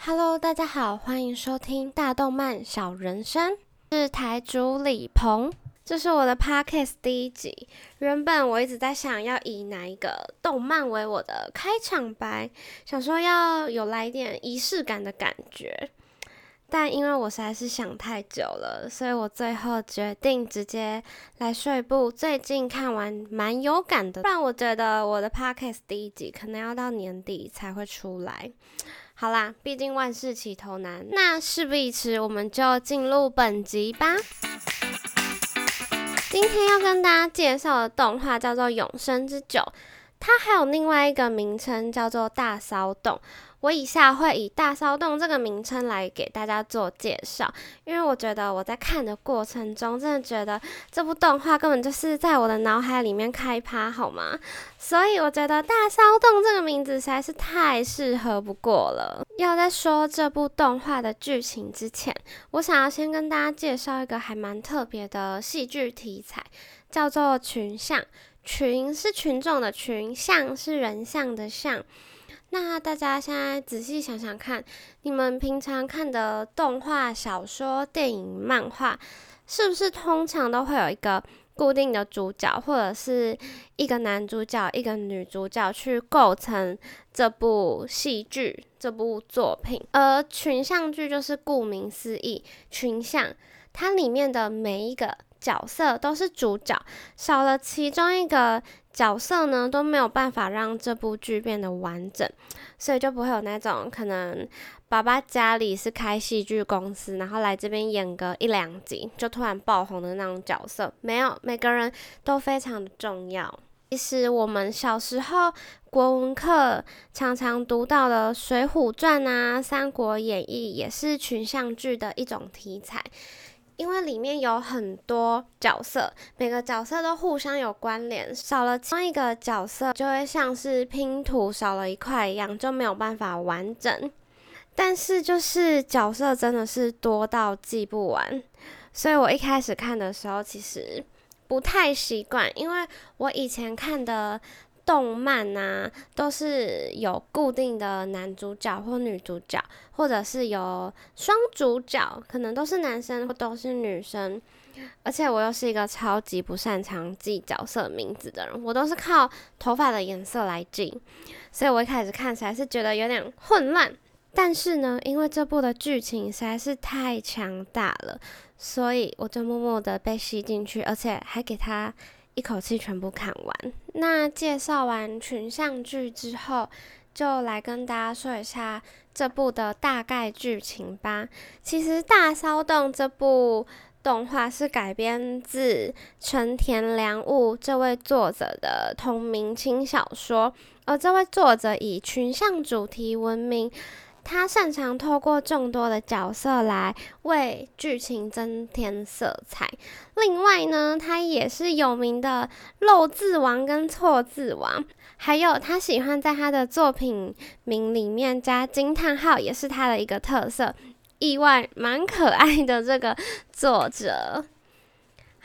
Hello，大家好，欢迎收听大动漫小人生，是台主李鹏，这是我的 Podcast 第一集。原本我一直在想要以哪一个动漫为我的开场白，想说要有来一点仪式感的感觉，但因为我实在是想太久了，所以我最后决定直接来说一部最近看完蛮有感的，不然我觉得我的 Podcast 第一集可能要到年底才会出来。好啦，毕竟万事起头难，那事不宜迟，我们就进入本集吧。今天要跟大家介绍的动画叫做《永生之酒》，它还有另外一个名称叫做《大骚动》。我以下会以“大骚动”这个名称来给大家做介绍，因为我觉得我在看的过程中，真的觉得这部动画根本就是在我的脑海里面开趴，好吗？所以我觉得“大骚动”这个名字实在是太适合不过了。要在说这部动画的剧情之前，我想要先跟大家介绍一个还蛮特别的戏剧题材，叫做群像。群是群众的群，像是人像的像。那大家现在仔细想想看，你们平常看的动画、小说、电影、漫画，是不是通常都会有一个固定的主角，或者是一个男主角、一个女主角去构成这部戏剧、这部作品？而群像剧就是顾名思义，群像，它里面的每一个角色都是主角，少了其中一个。角色呢都没有办法让这部剧变得完整，所以就不会有那种可能爸爸家里是开戏剧公司，然后来这边演个一两集就突然爆红的那种角色。没有，每个人都非常的重要。其实我们小时候国文课常常读到的《水浒传》啊，《三国演义》也是群像剧的一种题材。因为里面有很多角色，每个角色都互相有关联，少了其中一个角色，就会像是拼图少了一块一样，就没有办法完整。但是就是角色真的是多到记不完，所以我一开始看的时候其实不太习惯，因为我以前看的。动漫呐，都是有固定的男主角或女主角，或者是有双主角，可能都是男生或都是女生。而且我又是一个超级不擅长记角色名字的人，我都是靠头发的颜色来记，所以我一开始看起来是觉得有点混乱。但是呢，因为这部的剧情实在是太强大了，所以我就默默的被吸进去，而且还给他。一口气全部看完。那介绍完群像剧之后，就来跟大家说一下这部的大概剧情吧。其实《大骚动》这部动画是改编自成田良悟这位作者的同名轻小说，而这位作者以群像主题闻名。他擅长透过众多的角色来为剧情增添色彩。另外呢，他也是有名的漏字王跟错字王，还有他喜欢在他的作品名里面加惊叹号，也是他的一个特色。意外蛮可爱的这个作者。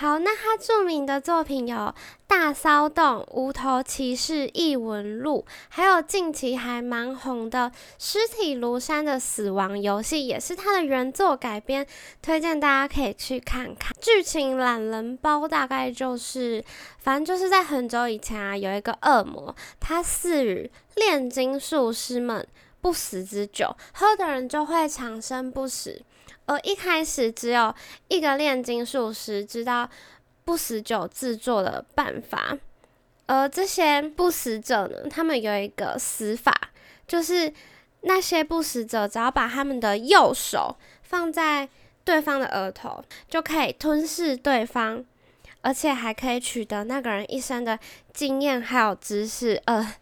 好，那他著名的作品有《大骚动》《无头骑士异闻录》，还有近期还蛮红的《尸体庐山的死亡游戏》，也是他的原作改编，推荐大家可以去看看。剧情懒人包大概就是，反正就是在很久以前啊，有一个恶魔，他赐予炼金术师们不死之酒，喝的人就会长生不死。而一开始只有一个炼金术师知道不死酒制作的办法，而这些不死者呢，他们有一个死法，就是那些不死者只要把他们的右手放在对方的额头，就可以吞噬对方。而且还可以取得那个人一生的经验还有知识，呃，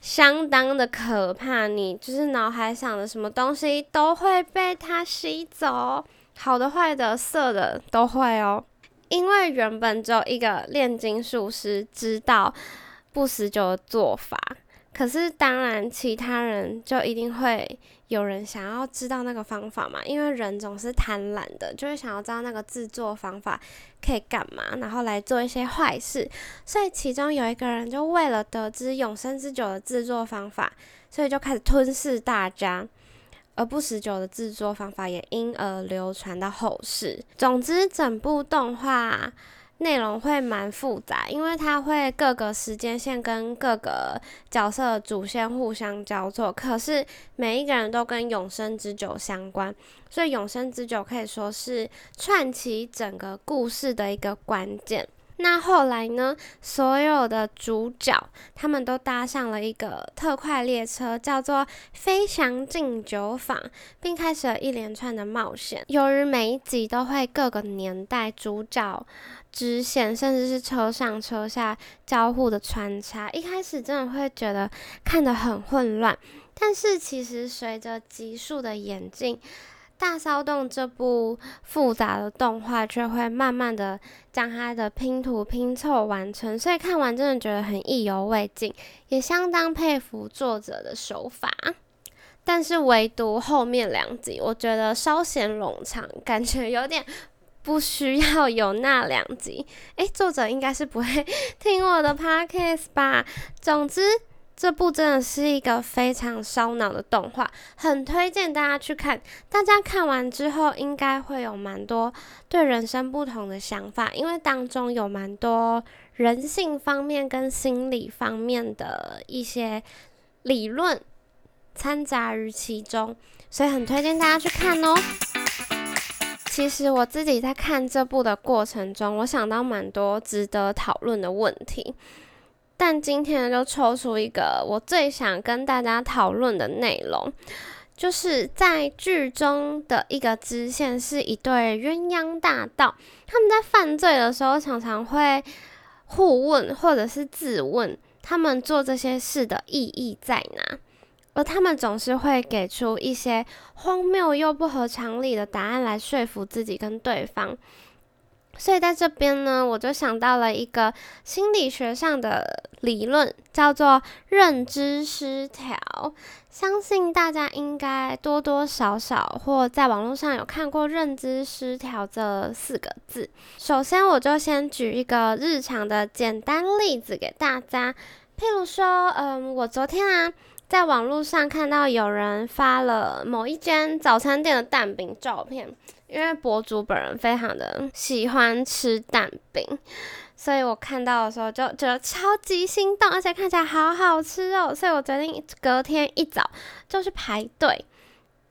相当的可怕。你就是脑海想的什么东西都会被他吸走，好的、坏的、色的都会哦。因为原本只有一个炼金术师知道不死酒的做法。可是，当然，其他人就一定会有人想要知道那个方法嘛，因为人总是贪婪的，就会想要知道那个制作方法可以干嘛，然后来做一些坏事。所以，其中有一个人就为了得知永生之酒的制作方法，所以就开始吞噬大家。而不死酒的制作方法也因而流传到后世。总之，整部动画内容会蛮复杂，因为它会各个时间线跟各个角色主线互相交错，可是每一个人都跟永生之酒相关，所以永生之酒可以说是串起整个故事的一个关键。那后来呢？所有的主角他们都搭上了一个特快列车，叫做“飞翔进酒坊”，并开始了一连串的冒险。由于每一集都会各个年代主角支线，甚至是车上车下交互的穿插，一开始真的会觉得看得很混乱。但是其实随着集数的演进，大骚动这部复杂的动画却会慢慢的将它的拼图拼凑完成，所以看完真的觉得很意犹未尽，也相当佩服作者的手法。但是唯独后面两集，我觉得稍显冗长，感觉有点不需要有那两集。诶，作者应该是不会 听我的 podcast 吧？总之。这部真的是一个非常烧脑的动画，很推荐大家去看。大家看完之后，应该会有蛮多对人生不同的想法，因为当中有蛮多人性方面跟心理方面的一些理论掺杂于其中，所以很推荐大家去看哦。其实我自己在看这部的过程中，我想到蛮多值得讨论的问题。但今天就抽出一个我最想跟大家讨论的内容，就是在剧中的一个支线是一对鸳鸯大盗，他们在犯罪的时候常常会互问或者是自问，他们做这些事的意义在哪？而他们总是会给出一些荒谬又不合常理的答案来说服自己跟对方。所以在这边呢，我就想到了一个心理学上的理论，叫做认知失调。相信大家应该多多少少或在网络上有看过“认知失调”这四个字。首先，我就先举一个日常的简单例子给大家，譬如说，嗯，我昨天啊，在网络上看到有人发了某一间早餐店的蛋饼照片。因为博主本人非常的喜欢吃蛋饼，所以我看到的时候就觉得超级心动，而且看起来好好吃哦，所以我决定隔天一早就去排队。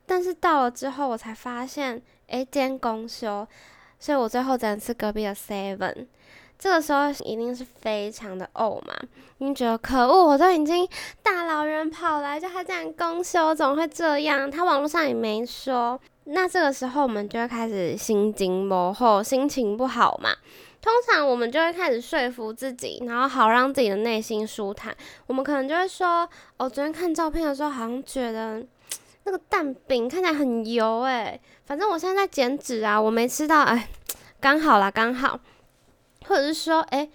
但是到了之后，我才发现，哎，今天公休，所以我最后只能吃隔壁的 Seven。这个时候一定是非常的呕嘛，你觉得可恶，我都已经大老远跑来，就他这样公休，怎么会这样？他网络上也没说。那这个时候我们就会开始心惊魔后，心情不好嘛。通常我们就会开始说服自己，然后好让自己的内心舒坦。我们可能就会说：“哦，昨天看照片的时候，好像觉得那个蛋饼看起来很油诶，反正我现在在减脂啊，我没吃到，哎，刚好啦，刚好。”或者是说：“哎。”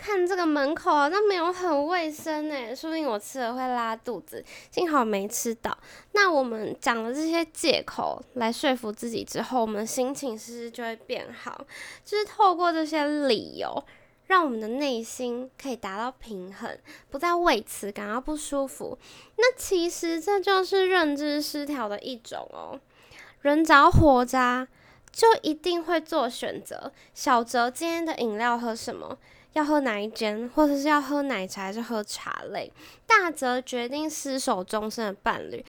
看这个门口好像没有很卫生诶，说不定我吃了会拉肚子，幸好没吃到。那我们讲了这些借口来说服自己之后，我们心情是不是就会变好？就是透过这些理由，让我们的内心可以达到平衡，不再为此感到不舒服。那其实这就是认知失调的一种哦。人只要活着，就一定会做选择。小泽今天的饮料喝什么？要喝哪一间，或者是要喝奶茶还是喝茶类？大则决定厮守终身的伴侣，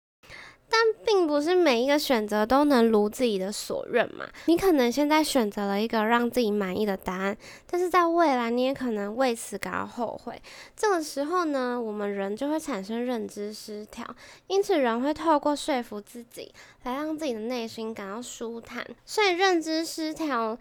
但并不是每一个选择都能如自己的所愿嘛。你可能现在选择了一个让自己满意的答案，但是在未来你也可能为此感到后悔。这个时候呢，我们人就会产生认知失调，因此人会透过说服自己来让自己的内心感到舒坦。所以认知失调，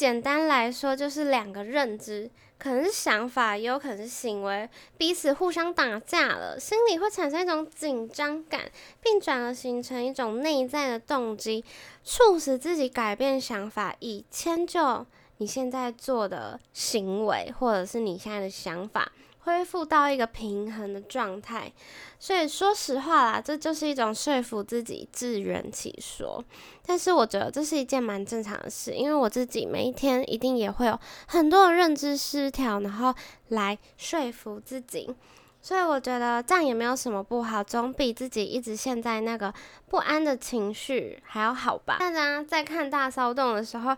简单来说就是两个认知。可能是想法，也有可能是行为，彼此互相打架了，心里会产生一种紧张感，并转而形成一种内在的动机，促使自己改变想法，以迁就你现在做的行为，或者是你现在的想法。恢复到一个平衡的状态，所以说实话啦，这就是一种说服自己自圆其说。但是我觉得这是一件蛮正常的事，因为我自己每一天一定也会有很多的认知失调，然后来说服自己。所以我觉得这样也没有什么不好，总比自己一直陷在那个不安的情绪还要好吧。大家在看大骚动的时候，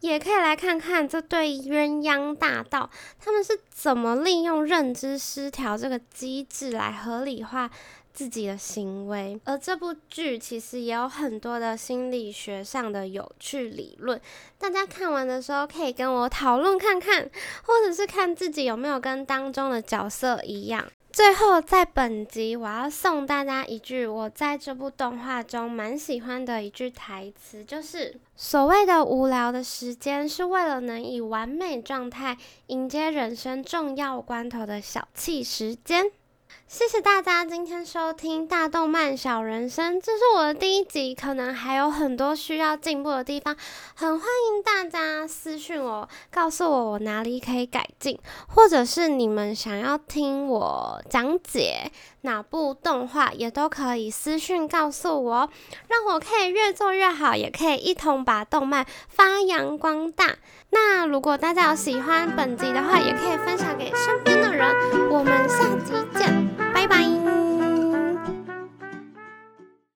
也可以来看看这对鸳鸯大盗他们是怎么利用认知失调这个机制来合理化。自己的行为，而这部剧其实也有很多的心理学上的有趣理论，大家看完的时候可以跟我讨论看看，或者是看自己有没有跟当中的角色一样。最后，在本集我要送大家一句我在这部动画中蛮喜欢的一句台词，就是所谓的无聊的时间，是为了能以完美状态迎接人生重要关头的小憩时间。谢谢大家今天收听《大动漫小人生》，这是我的第一集，可能还有很多需要进步的地方，很欢迎大家私讯我，告诉我我哪里可以改进，或者是你们想要听我讲解哪部动画，也都可以私讯告诉我，让我可以越做越好，也可以一同把动漫发扬光大。那如果大家有喜欢本集的话，也可以分享给身边的人。我们下集见。拜拜。